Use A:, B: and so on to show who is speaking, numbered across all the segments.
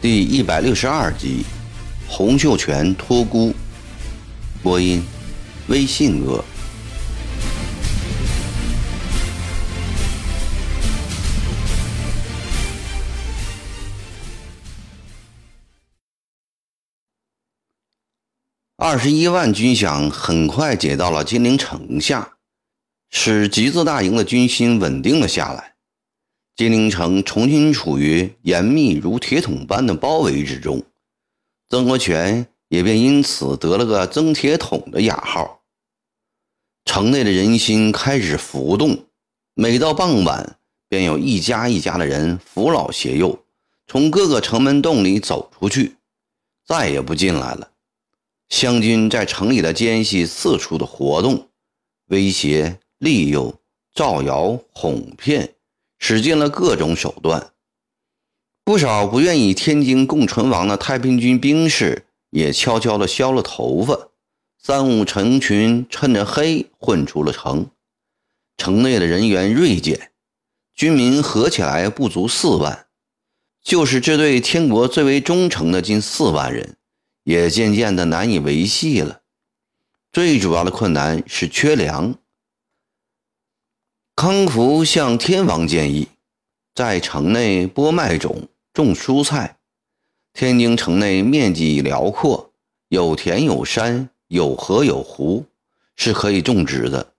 A: 第一百六十二集，洪秀全托孤。播音：微信鹅。二十一万军饷很快解到了金陵城下，使集字大营的军心稳定了下来。金陵城重新处于严密如铁桶般的包围之中，曾国荃也便因此得了个“曾铁桶”的雅号。城内的人心开始浮动，每到傍晚，便有一家一家的人扶老携幼，从各个城门洞里走出去，再也不进来了。湘军在城里的奸细四处的活动，威胁、利诱、造谣、哄骗。使尽了各种手段，不少不愿与天津共存亡的太平军兵士也悄悄地削了头发，三五成群趁着黑混出了城。城内的人员锐减，军民合起来不足四万，就是这对天国最为忠诚的近四万人，也渐渐的难以维系了。最主要的困难是缺粮。康福向天王建议，在城内播麦种、种蔬菜。天津城内面积辽阔，有田有山，有河有湖，是可以种植的。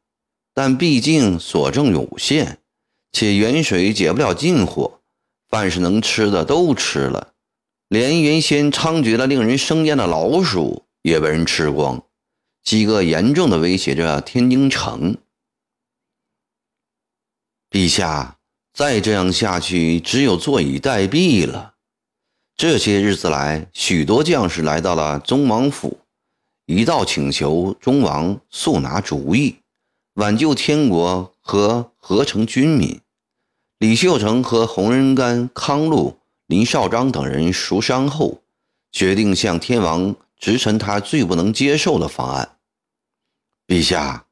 A: 但毕竟所剩有限，且远水解不了近火，凡是能吃的都吃了，连原先猖獗的令人生厌的老鼠也被人吃光，饥饿严重的威胁着天津城。陛下，再这样下去，只有坐以待毙了。这些日子来，许多将士来到了宗王府，一道请求宗王速拿主意，挽救天国和合成军民。李秀成和洪仁玕、康禄、林绍章等人熟商后，决定向天王直陈他最不能接受的方案。陛下，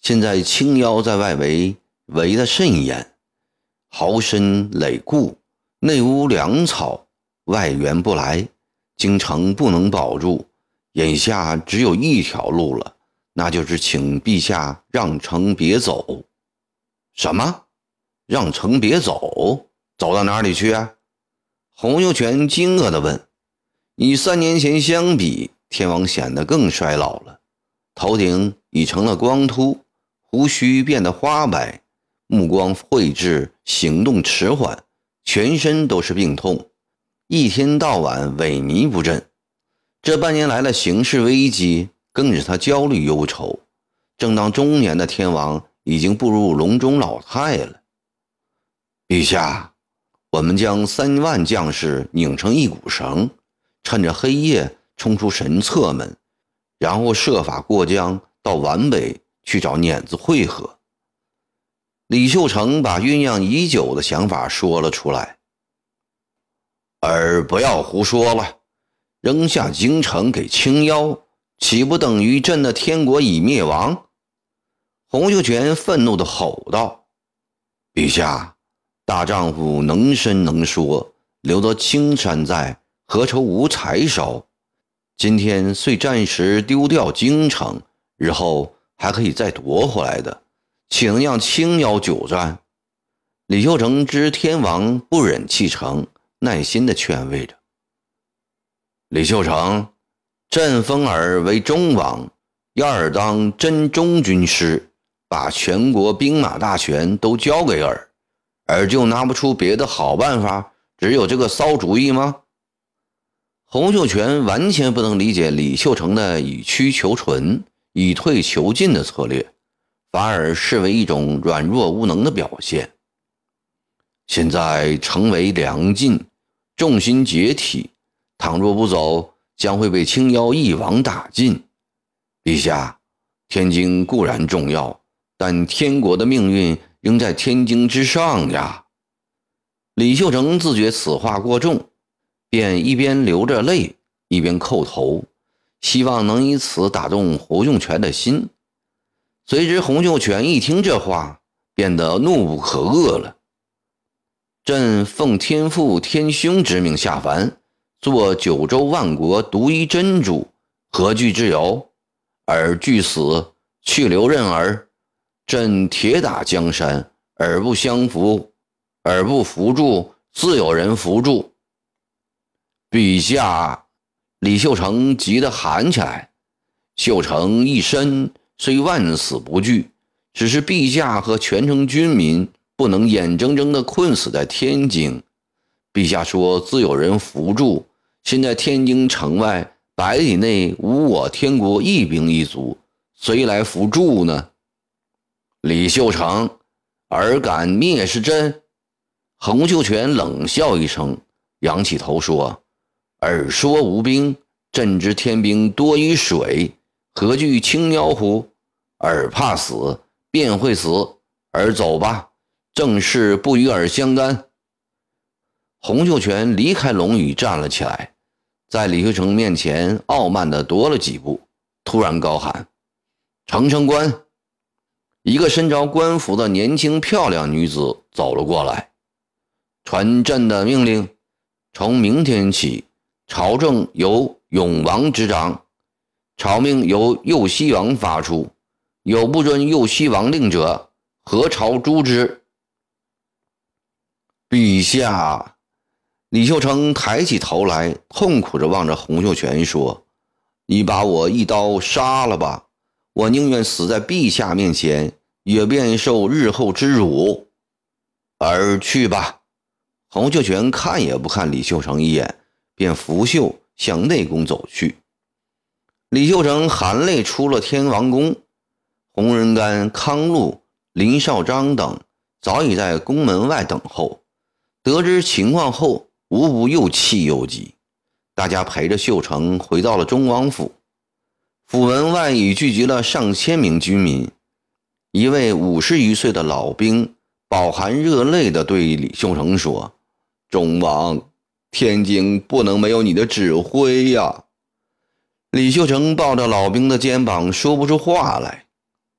A: 现在青妖在外围。围得甚严，壕深垒固，内无粮草，外援不来，京城不能保住。眼下只有一条路了，那就是请陛下让城别走。什么？让城别走？走到哪里去啊？洪秀全惊愕地问。与三年前相比，天王显得更衰老了，头顶已成了光秃，胡须变得花白。目光晦滞，行动迟缓，全身都是病痛，一天到晚萎靡不振。这半年来的形势危机更使他焦虑忧愁。正当中年的天王已经步入笼中老态了。陛下，我们将三万将士拧成一股绳，趁着黑夜冲出神策门，然后设法过江到皖北去找碾子会合。李秀成把酝酿已久的想法说了出来，儿不要胡说了，扔下京城给青妖，岂不等于朕的天国已灭亡？洪秀全愤怒地吼道：“陛下，大丈夫能伸能缩，留得青山在，何愁无柴烧？今天虽暂时丢掉京城，日后还可以再夺回来的。”岂能让青妖久战？李秀成知天王不忍弃城，耐心地劝慰着。李秀成，朕封尔为忠王，要尔当真忠军师，把全国兵马大权都交给尔，而就拿不出别的好办法，只有这个骚主意吗？洪秀全完全不能理解李秀成的以屈求存、以退求进的策略。反而视为一种软弱无能的表现。现在成为梁晋，众心解体，倘若不走，将会被青妖一网打尽。陛下，天津固然重要，但天国的命运应在天津之上呀。李秀成自觉此话过重，便一边流着泪，一边叩头，希望能以此打动洪秀全的心。谁知洪秀全一听这话，变得怒不可遏了。朕奉天父天兄之命下凡，做九州万国独一真主，何惧之有？尔惧死，去留任儿。朕铁打江山，尔不相扶，尔不扶助，自有人扶助。陛下，李秀成急得喊起来：“秀成一身虽万死不惧，只是陛下和全城军民不能眼睁睁地困死在天津。陛下说自有人扶助，现在天津城外百里内无我天国一兵一卒，谁来扶助呢？”李秀成，尔敢蔑视朕？洪秀全冷笑一声，仰起头说：“尔说无兵，朕知天兵多于水，何惧青鸟乎？尔怕死，便会死。尔走吧，正事不与尔相干。”洪秀全离开龙宇，站了起来，在李秀成面前傲慢地踱了几步，突然高喊：“长城关！”一个身着官服的年轻漂亮女子走了过来，传朕的命令：从明天起，朝政由永王执掌，朝命由右西王发出，有不遵右西王令者，何朝诛之。陛下，李秀成抬起头来，痛苦着望着洪秀全说：“你把我一刀杀了吧。”我宁愿死在陛下面前，也便受日后之辱。而去吧。洪秀全看也不看李秀成一眼，便拂袖向内宫走去。李秀成含泪出了天王宫，洪仁玕、康禄、林少章等早已在宫门外等候。得知情况后，无不又气又急。大家陪着秀成回到了忠王府。府门外已聚集了上千名军民。一位五十余岁的老兵饱含热泪地对李秀成说：“忠王，天津不能没有你的指挥呀！”李秀成抱着老兵的肩膀说不出话来。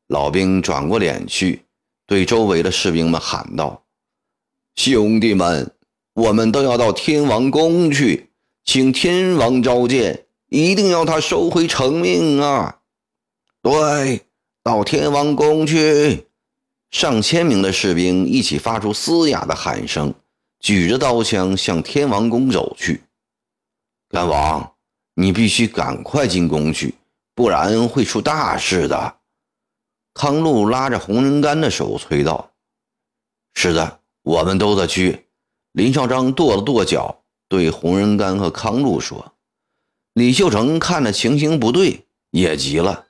A: 老兵转过脸去，对周围的士兵们喊道：“兄弟们，我们都要到天王宫去，请天王召见。”一定要他收回成命啊！对，到天王宫去！上千名的士兵一起发出嘶哑的喊声，举着刀枪向天王宫走去。干王，你必须赶快进宫去，不然会出大事的。康禄拉着洪仁玕的手催道：“是的，我们都得去。”林少章跺了跺脚，对洪仁玕和康禄说。李秀成看着情形不对，也急了，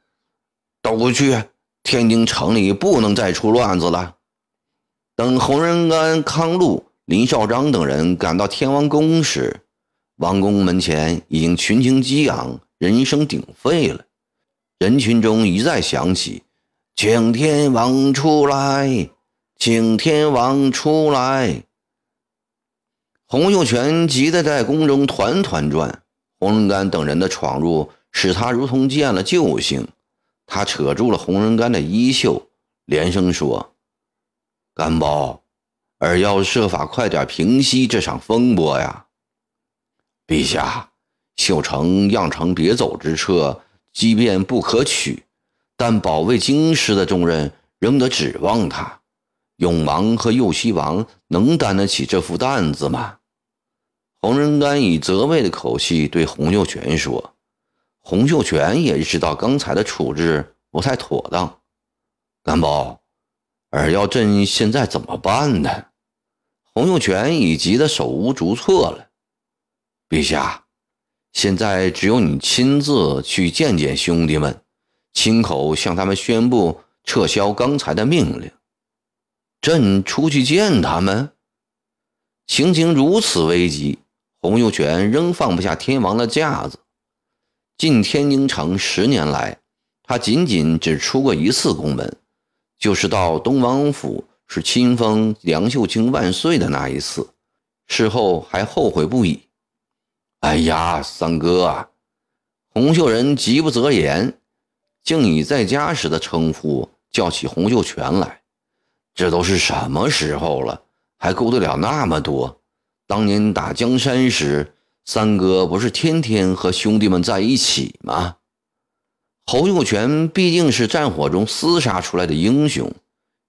A: 都去！天津城里不能再出乱子了。等洪仁安、康禄、林少章等人赶到天王宫时，王宫门前已经群情激昂，人声鼎沸了。人群中一再响起：“请天王出来，请天王出来！”洪秀全急得在宫中团团转。洪仁玕等人的闯入，使他如同见了救星。他扯住了洪仁玕的衣袖，连声说：“甘宝，尔要设法快点平息这场风波呀！”陛下，秀成样成别走之策，即便不可取，但保卫京师的重任仍得指望他。永王和右西王能担得起这副担子吗？洪仁玕以责备的口气对洪秀全说：“洪秀全也知道刚才的处置不太妥当。甘宝，尔要朕现在怎么办呢？”洪秀全已急得手无足措了。陛下，现在只有你亲自去见见兄弟们，亲口向他们宣布撤销刚才的命令。朕出去见他们？情形如此危急。洪秀全仍放不下天王的架子。进天津城十年来，他仅仅只出过一次宫门，就是到东王府是亲封“梁秀清万岁”的那一次。事后还后悔不已。哎呀，三哥啊！洪秀仁急不择言，竟以在家时的称呼叫起洪秀全来。这都是什么时候了，还顾得了那么多？当年打江山时，三哥不是天天和兄弟们在一起吗？侯秀全毕竟是战火中厮杀出来的英雄，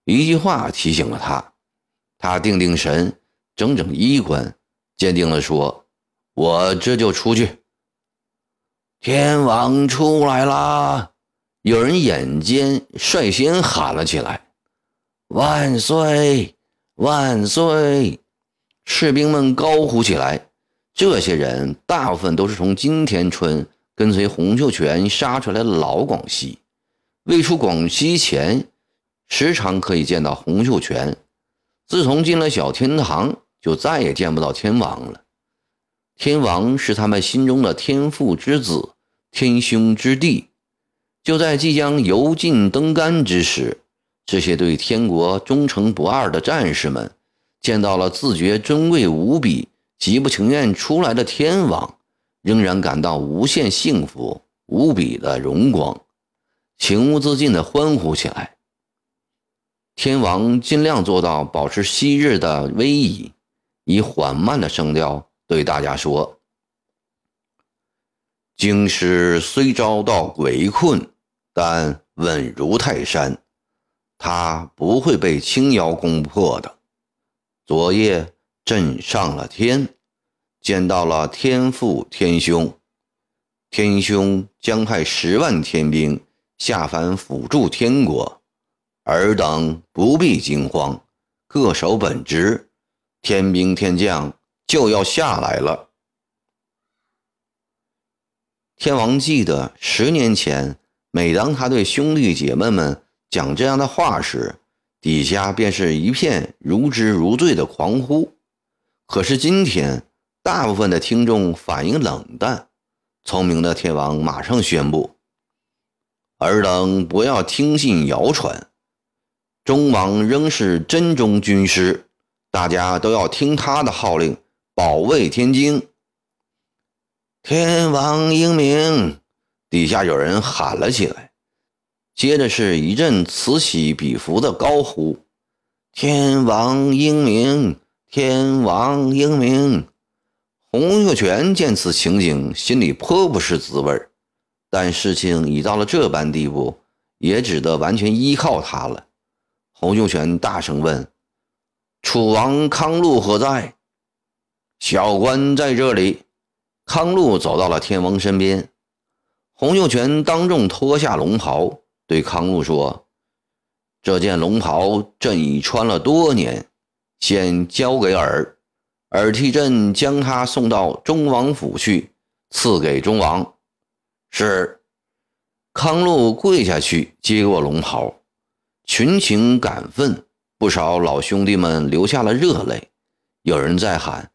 A: 一句话提醒了他。他定定神，整整衣冠，坚定地说：“我这就出去。”天王出来啦！有人眼尖，率先喊了起来。万岁！万岁！士兵们高呼起来。这些人大部分都是从金田村跟随洪秀全杀出来的老广西。未出广西前，时常可以见到洪秀全。自从进了小天堂，就再也见不到天王了。天王是他们心中的天父之子，天兄之弟。就在即将油尽灯干之时。这些对天国忠诚不二的战士们，见到了自觉尊贵无比、极不情愿出来的天王，仍然感到无限幸福、无比的荣光，情不自禁地欢呼起来。天王尽量做到保持昔日的威仪，以缓慢的声调对大家说：“京师虽遭到围困，但稳如泰山。”他不会被青瑶攻破的。昨夜朕上了天，见到了天父天兄，天兄将派十万天兵下凡辅助天国，尔等不必惊慌，各守本职，天兵天将就要下来了。天王记得十年前，每当他对兄弟姐妹们。讲这样的话时，底下便是一片如痴如醉的狂呼。可是今天，大部分的听众反应冷淡。聪明的天王马上宣布：“尔等不要听信谣传，忠王仍是真忠军师，大家都要听他的号令，保卫天津。”天王英明！底下有人喊了起来。接着是一阵此起彼伏的高呼：“天王英明，天王英明！”洪秀全见此情景，心里颇不是滋味但事情已到了这般地步，也只得完全依靠他了。洪秀全大声问：“楚王康禄何在？”小官在这里。康禄走到了天王身边，洪秀全当众脱下龙袍。对康禄说：“这件龙袍朕已穿了多年，先交给尔，尔替朕将他送到忠王府去，赐给忠王。”是。康禄跪下去接过龙袍，群情感奋，不少老兄弟们流下了热泪。有人在喊：“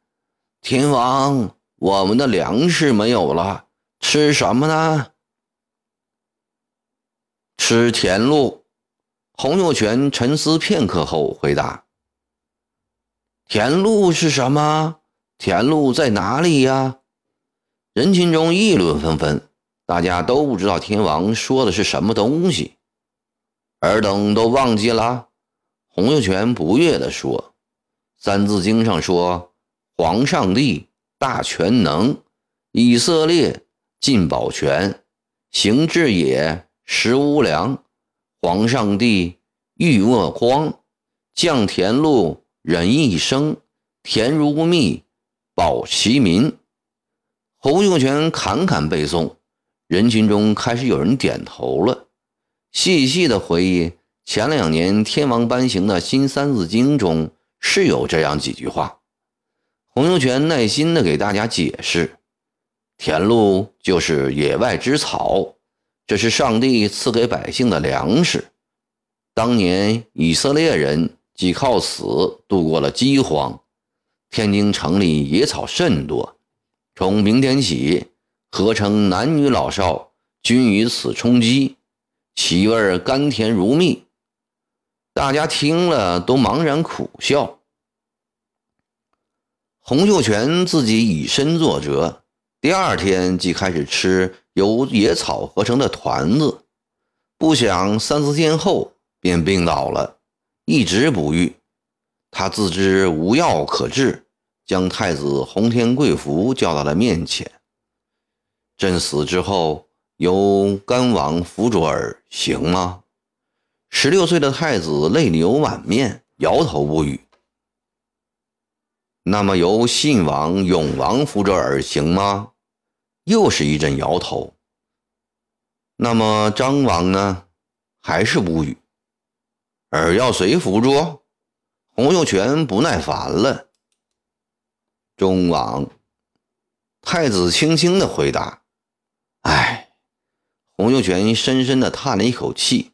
A: 天王，我们的粮食没有了，吃什么呢？”吃田禄，洪秀全沉思片刻后回答：“田路是什么？田路在哪里呀？”人群中议论纷纷，大家都不知道天王说的是什么东西。尔等都忘记了？洪秀全不悦地说：“《三字经》上说，皇上帝大全能，以色列尽保全，行至也。”食无粮，皇上帝欲饿荒，降田禄人一生，田如蜜，保其民。侯秀全侃侃背诵，人群中开始有人点头了，细细的回忆前两年天王颁行的新三字经中是有这样几句话。洪秀全耐心的给大家解释，田禄就是野外之草。这是上帝赐给百姓的粮食。当年以色列人即靠此度过了饥荒。天津城里野草甚多，从明天起，合城男女老少均以此充饥，其味甘甜如蜜。大家听了都茫然苦笑。洪秀全自己以身作则，第二天即开始吃由野草合成的团子。不想三四天后便病倒了，一直不愈。他自知无药可治，将太子洪天贵福叫到了面前。朕死之后，由干王辅佐儿行吗？十六岁的太子泪流满面，摇头不语。那么由信王、永王辅佐儿行吗？又是一阵摇头。那么张王呢？还是无语。儿要谁辅助？洪秀全不耐烦了。忠王，太子轻轻的回答：“哎。”洪秀全深深的叹了一口气，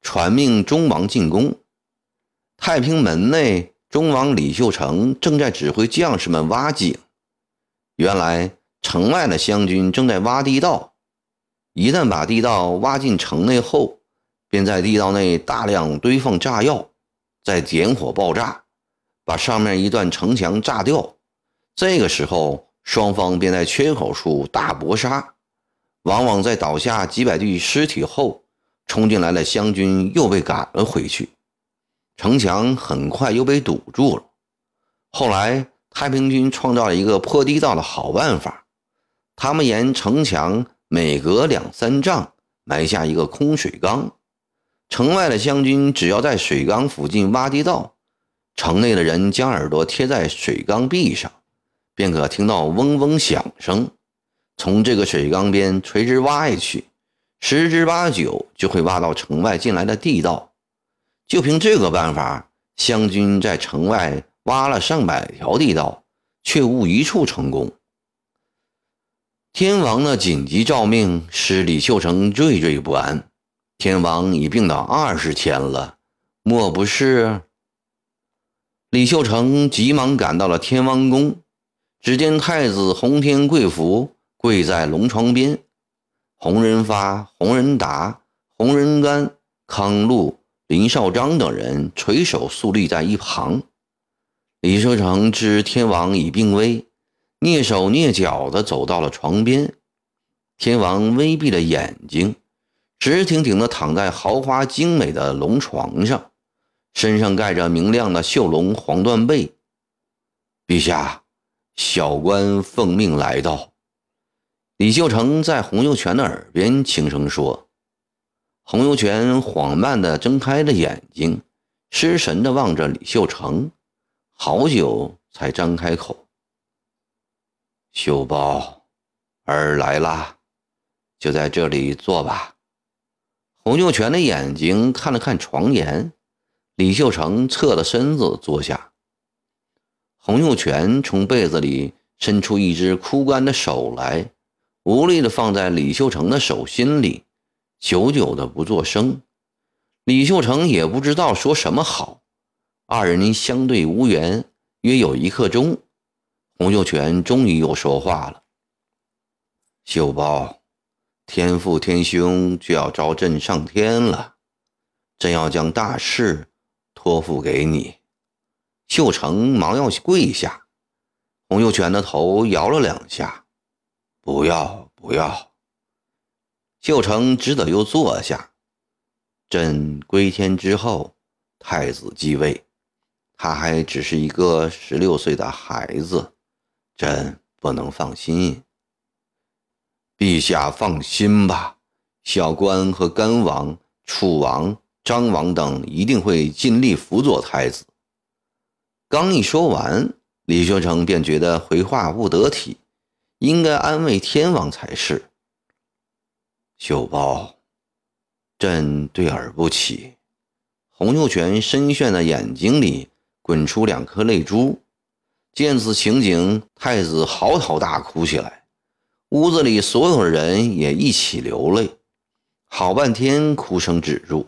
A: 传命忠王进宫。太平门内，忠王李秀成正在指挥将士们挖井。原来城外的湘军正在挖地道。一旦把地道挖进城内后，便在地道内大量堆放炸药，再点火爆炸，把上面一段城墙炸掉。这个时候，双方便在缺口处大搏杀。往往在倒下几百具尸体后，冲进来的湘军又被赶了回去，城墙很快又被堵住了。后来，太平军创造了一个破地道的好办法，他们沿城墙。每隔两三丈埋下一个空水缸，城外的湘军只要在水缸附近挖地道，城内的人将耳朵贴在水缸壁上，便可听到嗡嗡响声。从这个水缸边垂直挖下去，十之八九就会挖到城外进来的地道。就凭这个办法，湘军在城外挖了上百条地道，却无一处成功。天王的紧急诏命使李秀成惴惴不安。天王已病倒二十天了，莫不是？李秀成急忙赶到了天王宫，只见太子洪天贵福跪在龙床边，洪仁发、洪仁达、洪仁干、康禄、林少章等人垂手肃立在一旁。李秀成知天王已病危。蹑手蹑脚地走到了床边，天王微闭了眼睛，直挺挺地躺在豪华精美的龙床上，身上盖着明亮的绣龙黄缎被。陛下，小官奉命来到。李秀成在洪秀全的耳边轻声说。洪秀全缓慢地睁开了眼睛，失神地望着李秀成，好久才张开口。秀宝，儿来啦，就在这里坐吧。洪秀全的眼睛看了看床沿，李秀成侧了身子坐下。洪秀全从被子里伸出一只枯干的手来，无力地放在李秀成的手心里，久久的不作声。李秀成也不知道说什么好，二人相对无言，约有一刻钟。洪秀全终于又说话了：“秀宝，天父天兄就要召朕上天了，朕要将大事托付给你。”秀成忙要跪下，洪秀全的头摇了两下：“不要，不要。”秀成只得又坐下。朕归天之后，太子继位，他还只是一个十六岁的孩子。朕不能放心，陛下放心吧，小官和甘王、楚王、张王等一定会尽力辅佐太子。刚一说完，李秀成便觉得回话不得体，应该安慰天王才是。秀包，朕对儿不起。洪秀全深陷的眼睛里滚出两颗泪珠。见此情景，太子嚎啕大哭起来，屋子里所有人也一起流泪。好半天，哭声止住。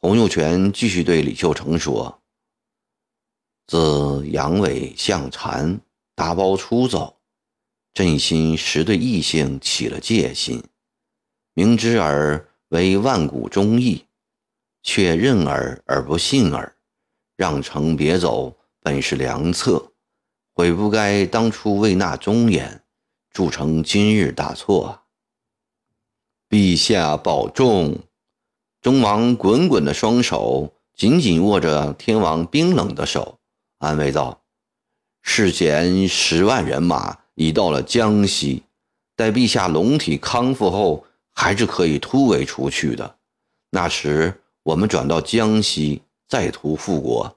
A: 洪秀全继续对李秀成说：“自阳痿向禅打包出走，朕心时对异性起了戒心。明知尔为万古忠义，却认尔而不信尔，让臣别走，本是良策。”悔不该当初为纳忠言，铸成今日大错。陛下保重！忠王滚滚的双手紧紧握着天王冰冷的手，安慰道：“事前十万人马已到了江西，待陛下龙体康复后，还是可以突围出去的。那时我们转到江西，再图复国。”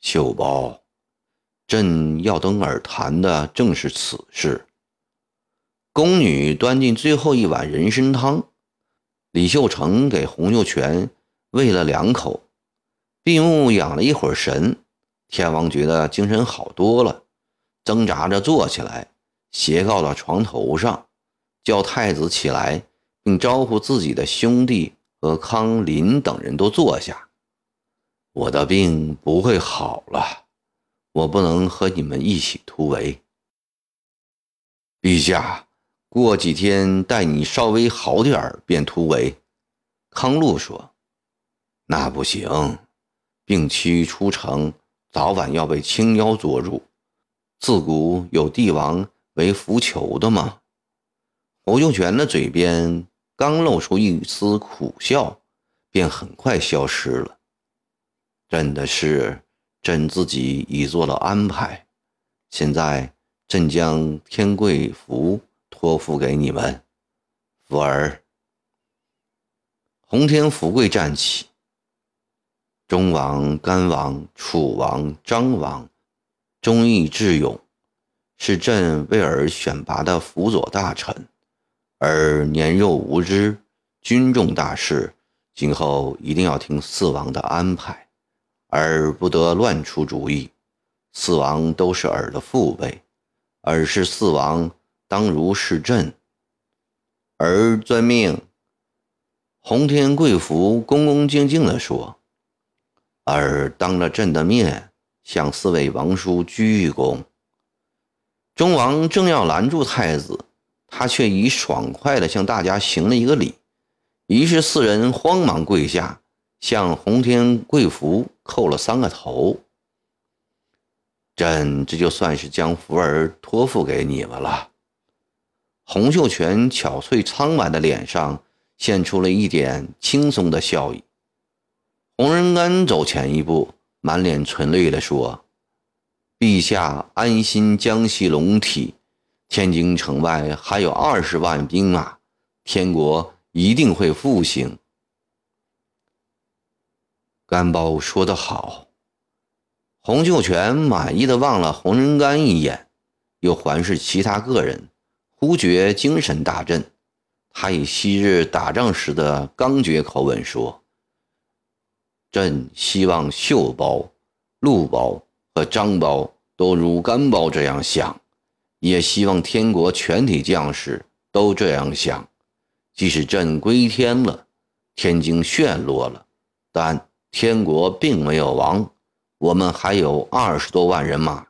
A: 秀包，朕要等耳谈的正是此事。宫女端进最后一碗人参汤，李秀成给洪秀全喂了两口，闭目养了一会儿神。天王觉得精神好多了，挣扎着坐起来，斜靠到床头上，叫太子起来，并招呼自己的兄弟和康林等人都坐下。我的病不会好了，我不能和你们一起突围。陛下。过几天待你稍微好点儿便突围，康禄说：“那不行，病期出城，早晚要被青妖捉住。自古有帝王为浮囚的吗？”侯秀全的嘴边刚露出一丝苦笑，便很快消失了。真的是，朕自己已做了安排。现在，朕将天贵福。托付给你们，福儿。洪天福贵站起。中王、甘王、楚王、张王，忠义智勇，是朕为尔选拔的辅佐大臣，而年幼无知，军重大事，今后一定要听四王的安排，而不得乱出主意。四王都是尔的父辈，尔是四王。当如是朕，儿遵命。洪天贵福恭恭敬敬地说：“儿当着朕的面向四位王叔鞠一躬。”忠王正要拦住太子，他却已爽快地向大家行了一个礼。于是四人慌忙跪下，向洪天贵福叩了三个头。朕这就算是将福儿托付给你们了。洪秀全憔悴苍白的脸上现出了一点轻松的笑意。洪仁玕走前一步，满脸存泪地说：“陛下安心江西龙体，天津城外还有二十万兵马，天国一定会复兴。”甘包说得好。洪秀全满意的望了洪仁干一眼，又环视其他个人。忽觉精神大振，他以昔日打仗时的刚决口吻说：“朕希望秀包、陆包和张包都如甘包这样想，也希望天国全体将士都这样想。即使朕归天了，天津陷落了，但天国并没有亡，我们还有二十多万人马。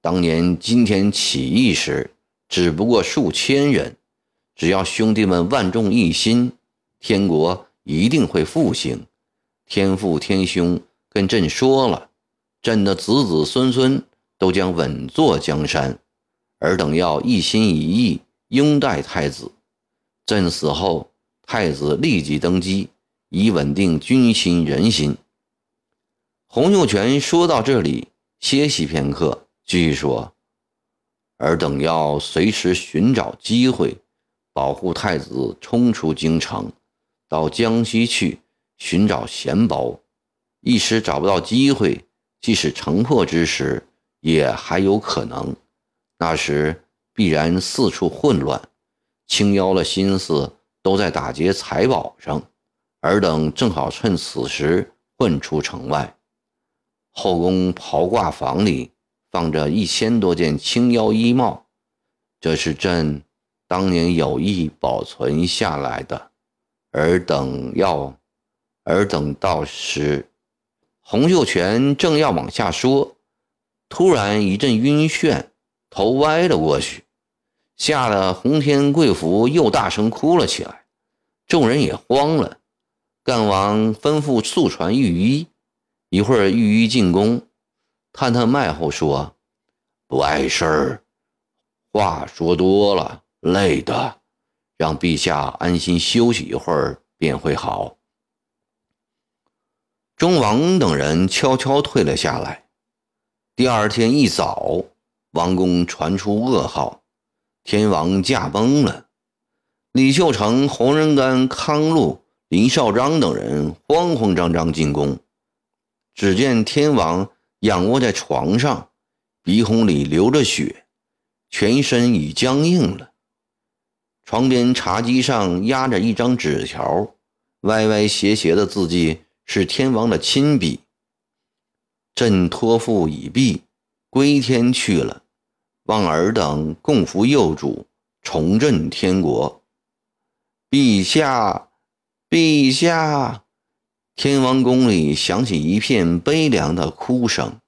A: 当年今天起义时。”只不过数千人，只要兄弟们万众一心，天国一定会复兴。天父天兄跟朕说了，朕的子子孙孙都将稳坐江山，尔等要一心一意拥戴太子。朕死后，太子立即登基，以稳定军心人心。洪秀全说到这里，歇息片刻，继续说。尔等要随时寻找机会，保护太子冲出京城，到江西去寻找贤包。一时找不到机会，即使城破之时，也还有可能。那时必然四处混乱，青妖的心思都在打劫财宝上。尔等正好趁此时混出城外，后宫袍挂房里。放着一千多件青腰衣帽，这是朕当年有意保存下来的。尔等要，尔等到时，洪秀全正要往下说，突然一阵晕眩，头歪了过去，吓得洪天贵福又大声哭了起来。众人也慌了。干王吩咐速传御医，一会儿御医进宫。探探脉后说：“不碍事儿，话说多了，累的，让陛下安心休息一会儿便会好。忠王等人悄悄退了下来。第二天一早，王宫传出噩耗：天王驾崩了。李秀成、洪仁干、康禄、林绍章等人慌慌张张进宫，只见天王仰卧在床上，鼻孔里流着血。全身已僵硬了。床边茶几上压着一张纸条，歪歪斜斜的字迹是天王的亲笔：“朕托付已毕，归天去了，望尔等共扶幼主，重振天国。”陛下，陛下！天王宫里响起一片悲凉的哭声。